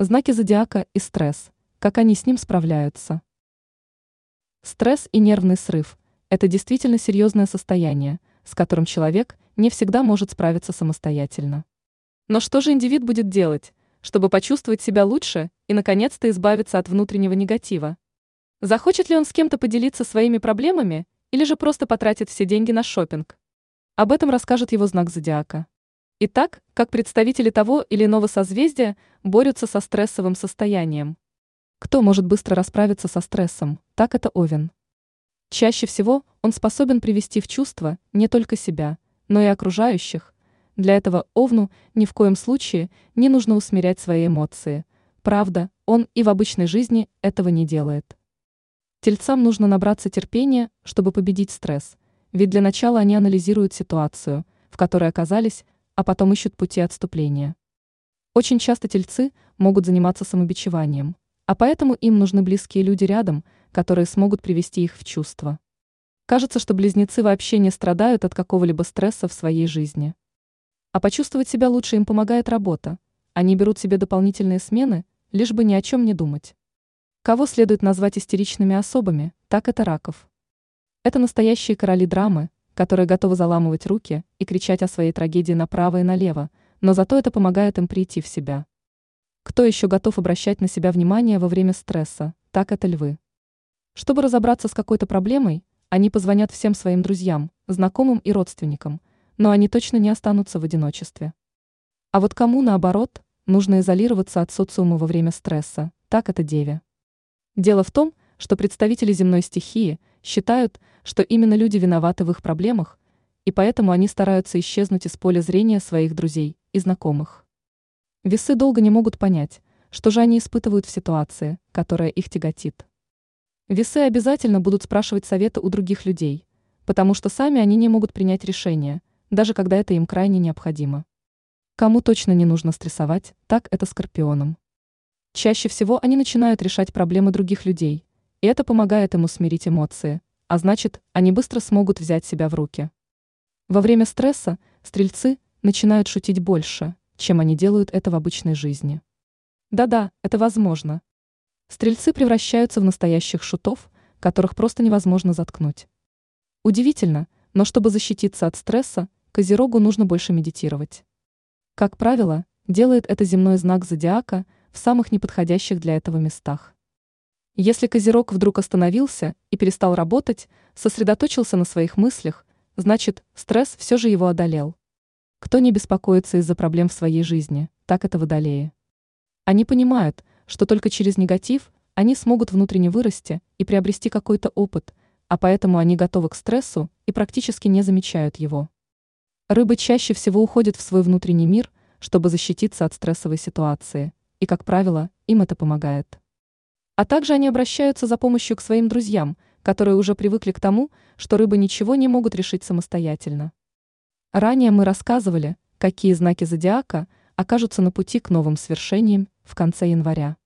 Знаки зодиака и стресс. Как они с ним справляются? Стресс и нервный срыв – это действительно серьезное состояние, с которым человек не всегда может справиться самостоятельно. Но что же индивид будет делать, чтобы почувствовать себя лучше и наконец-то избавиться от внутреннего негатива? Захочет ли он с кем-то поделиться своими проблемами или же просто потратит все деньги на шопинг? Об этом расскажет его знак зодиака. Итак, как представители того или иного созвездия борются со стрессовым состоянием. Кто может быстро расправиться со стрессом, так это Овен. Чаще всего он способен привести в чувство не только себя, но и окружающих. Для этого Овну ни в коем случае не нужно усмирять свои эмоции. Правда, он и в обычной жизни этого не делает. Тельцам нужно набраться терпения, чтобы победить стресс, ведь для начала они анализируют ситуацию, в которой оказались, а потом ищут пути отступления. Очень часто тельцы могут заниматься самобичеванием, а поэтому им нужны близкие люди рядом, которые смогут привести их в чувство. Кажется, что близнецы вообще не страдают от какого-либо стресса в своей жизни. А почувствовать себя лучше им помогает работа. Они берут себе дополнительные смены, лишь бы ни о чем не думать. Кого следует назвать истеричными особами, так это раков. Это настоящие короли драмы, которые готовы заламывать руки и кричать о своей трагедии направо и налево, но зато это помогает им прийти в себя. Кто еще готов обращать на себя внимание во время стресса, так это львы. Чтобы разобраться с какой-то проблемой, они позвонят всем своим друзьям, знакомым и родственникам, но они точно не останутся в одиночестве. А вот кому, наоборот, нужно изолироваться от социума во время стресса, так это деве. Дело в том, что представители земной стихии считают, что именно люди виноваты в их проблемах, и поэтому они стараются исчезнуть из поля зрения своих друзей и знакомых. Весы долго не могут понять, что же они испытывают в ситуации, которая их тяготит. Весы обязательно будут спрашивать советы у других людей, потому что сами они не могут принять решение, даже когда это им крайне необходимо. Кому точно не нужно стрессовать, так это скорпионам. Чаще всего они начинают решать проблемы других людей, и это помогает им усмирить эмоции, а значит, они быстро смогут взять себя в руки. Во время стресса стрельцы начинают шутить больше, чем они делают это в обычной жизни. Да-да, это возможно. Стрельцы превращаются в настоящих шутов, которых просто невозможно заткнуть. Удивительно, но чтобы защититься от стресса, Козерогу нужно больше медитировать. Как правило, делает это земной знак зодиака – в самых неподходящих для этого местах. Если Козерог вдруг остановился и перестал работать, сосредоточился на своих мыслях, значит, стресс все же его одолел. Кто не беспокоится из-за проблем в своей жизни, так это водолеи. Они понимают, что только через негатив они смогут внутренне вырасти и приобрести какой-то опыт, а поэтому они готовы к стрессу и практически не замечают его. Рыбы чаще всего уходят в свой внутренний мир, чтобы защититься от стрессовой ситуации – и, как правило, им это помогает. А также они обращаются за помощью к своим друзьям, которые уже привыкли к тому, что рыбы ничего не могут решить самостоятельно. Ранее мы рассказывали, какие знаки зодиака окажутся на пути к новым свершениям в конце января.